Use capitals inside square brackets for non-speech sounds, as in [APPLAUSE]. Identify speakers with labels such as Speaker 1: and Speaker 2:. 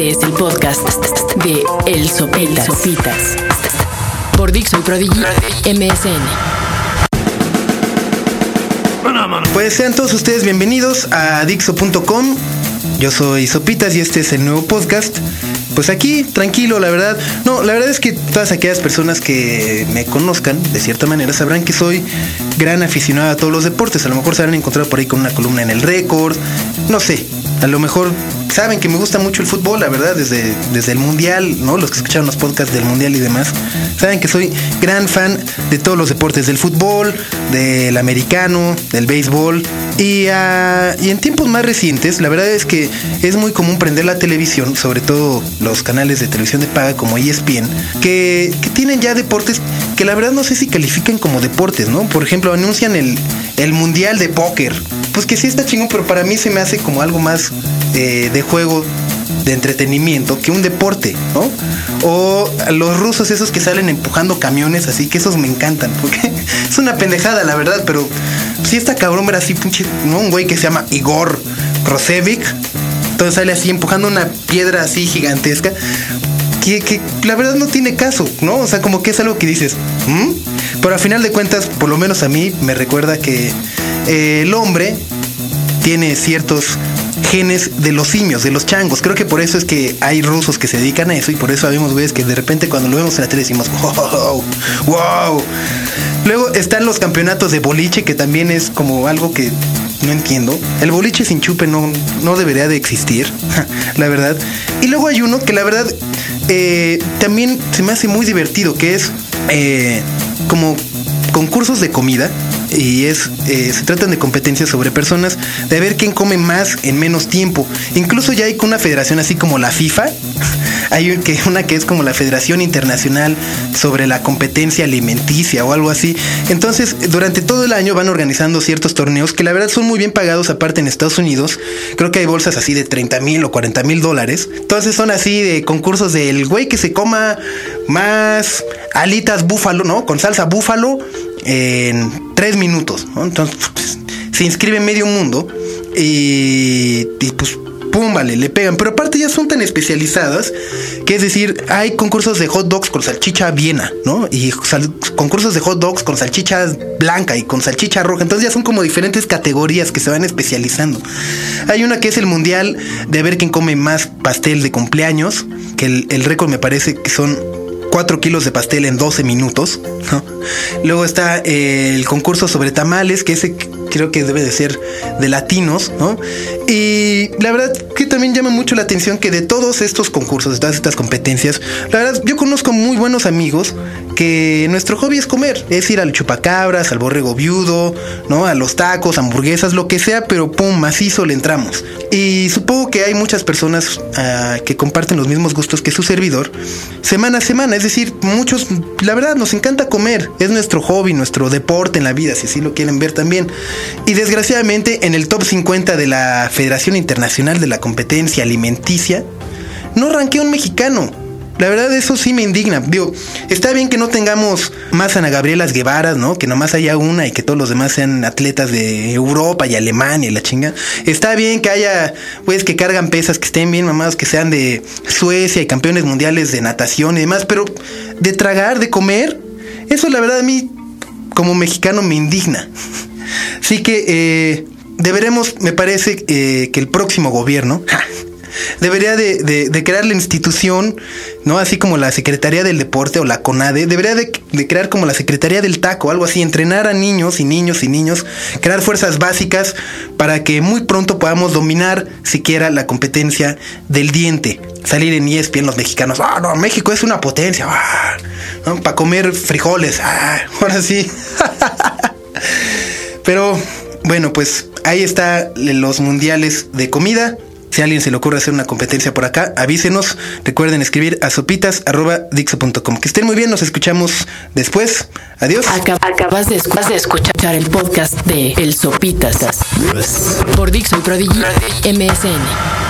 Speaker 1: Este es el podcast de El Sopitas. Por Dixo y Prodigy MSN.
Speaker 2: Pues sean todos ustedes bienvenidos a Dixo.com. Yo soy Sopitas y este es el nuevo podcast. Pues aquí, tranquilo, la verdad. No, la verdad es que todas aquellas personas que me conozcan, de cierta manera, sabrán que soy gran aficionado a todos los deportes. A lo mejor se habrán encontrado por ahí con una columna en el récord. No sé, a lo mejor saben que me gusta mucho el fútbol, la verdad, desde, desde el Mundial, ¿no? Los que escucharon los podcasts del Mundial y demás, saben que soy gran fan de todos los deportes, del fútbol, del americano, del béisbol. Y, ah, y en tiempos más recientes, la verdad es que es muy común prender la televisión, sobre todo los canales de televisión de paga como ESPN, que, que tienen ya deportes que la verdad no sé si califican como deportes, ¿no? Por ejemplo, anuncian el, el Mundial de Póker. Pues que sí está chingón, pero para mí se me hace como algo más eh, de juego de entretenimiento que un deporte, ¿no? O los rusos esos que salen empujando camiones así, que esos me encantan, porque [LAUGHS] es una pendejada, la verdad, pero si esta cabrón era así, pinche. Un güey que se llama Igor Krosevic, entonces sale así empujando una piedra así gigantesca, que, que, la verdad no tiene caso, ¿no? O sea, como que es algo que dices, ¿Mm? pero al final de cuentas, por lo menos a mí me recuerda que eh, el hombre tiene ciertos genes de los simios, de los changos. Creo que por eso es que hay rusos que se dedican a eso y por eso habemos güeyes que de repente cuando lo vemos en la tele decimos, [LAUGHS] wow, wow. Luego están los campeonatos de boliche, que también es como algo que no entiendo. El boliche sin chupe no, no debería de existir, [LAUGHS] la verdad. Y luego hay uno que la verdad eh, también se me hace muy divertido, que es eh, como concursos de comida y es eh, se tratan de competencias sobre personas de ver quién come más en menos tiempo. Incluso ya hay una federación así como la FIFA, [LAUGHS] hay una que es como la Federación Internacional sobre la competencia alimenticia o algo así. Entonces, durante todo el año van organizando ciertos torneos que la verdad son muy bien pagados aparte en Estados Unidos. Creo que hay bolsas así de 30 mil o 40 mil dólares. Entonces son así de concursos del güey que se coma más alitas búfalo, ¿no? Con salsa búfalo en tres minutos. ¿no? Entonces pues, se inscribe medio mundo y, y pues pum, vale, le pegan. Pero aparte ya son tan especializadas que es decir, hay concursos de hot dogs con salchicha viena, ¿no? Y concursos de hot dogs con salchicha blanca y con salchicha roja. Entonces ya son como diferentes categorías que se van especializando. Hay una que es el mundial de ver quién come más pastel de cumpleaños, que el, el récord me parece que son 4 kilos de pastel en 12 minutos. Luego está eh, el concurso sobre tamales, que ese creo que debe de ser de latinos, ¿no? Y la verdad que también llama mucho la atención que de todos estos concursos, de todas estas competencias, la verdad yo conozco muy buenos amigos que nuestro hobby es comer, es ir al chupacabras, al borrego viudo, ¿no? A los tacos, hamburguesas, lo que sea, pero pum, macizo le entramos. Y supongo que hay muchas personas uh, que comparten los mismos gustos que su servidor semana a semana, es decir, muchos, la verdad, nos encanta comer, es nuestro hobby, nuestro deporte en la vida, si así lo quieren ver también. Y desgraciadamente en el top 50 de la Federación Internacional de la Competencia Alimenticia, no ranquea un mexicano. La verdad, eso sí me indigna. Digo, está bien que no tengamos más Ana Gabrielas Guevaras, ¿no? Que nomás haya una y que todos los demás sean atletas de Europa y Alemania y la chinga. Está bien que haya, pues, que cargan pesas, que estén bien mamados, que sean de Suecia y campeones mundiales de natación y demás, pero de tragar, de comer, eso la verdad a mí, como mexicano, me indigna. Así que eh, deberemos, me parece, eh, que el próximo gobierno debería de, de, crear la institución, ¿no? Así como la Secretaría del Deporte o la CONADE, debería de, de, crear como la Secretaría del Taco, algo así, entrenar a niños y niños y niños, crear fuerzas básicas para que muy pronto podamos dominar siquiera la competencia del diente. Salir en ESPN los mexicanos, ah, no, México es una potencia, ah, para comer frijoles, ah, ahora sí. [LAUGHS] Pero bueno, pues ahí está los mundiales de comida. Si a alguien se le ocurre hacer una competencia por acá, avísenos. Recuerden escribir a sopitas.dixo.com. Que estén muy bien, nos escuchamos después. Adiós.
Speaker 1: Acabas de, escuchar el podcast de El Sopitas por Dixo y Prodigy MSN.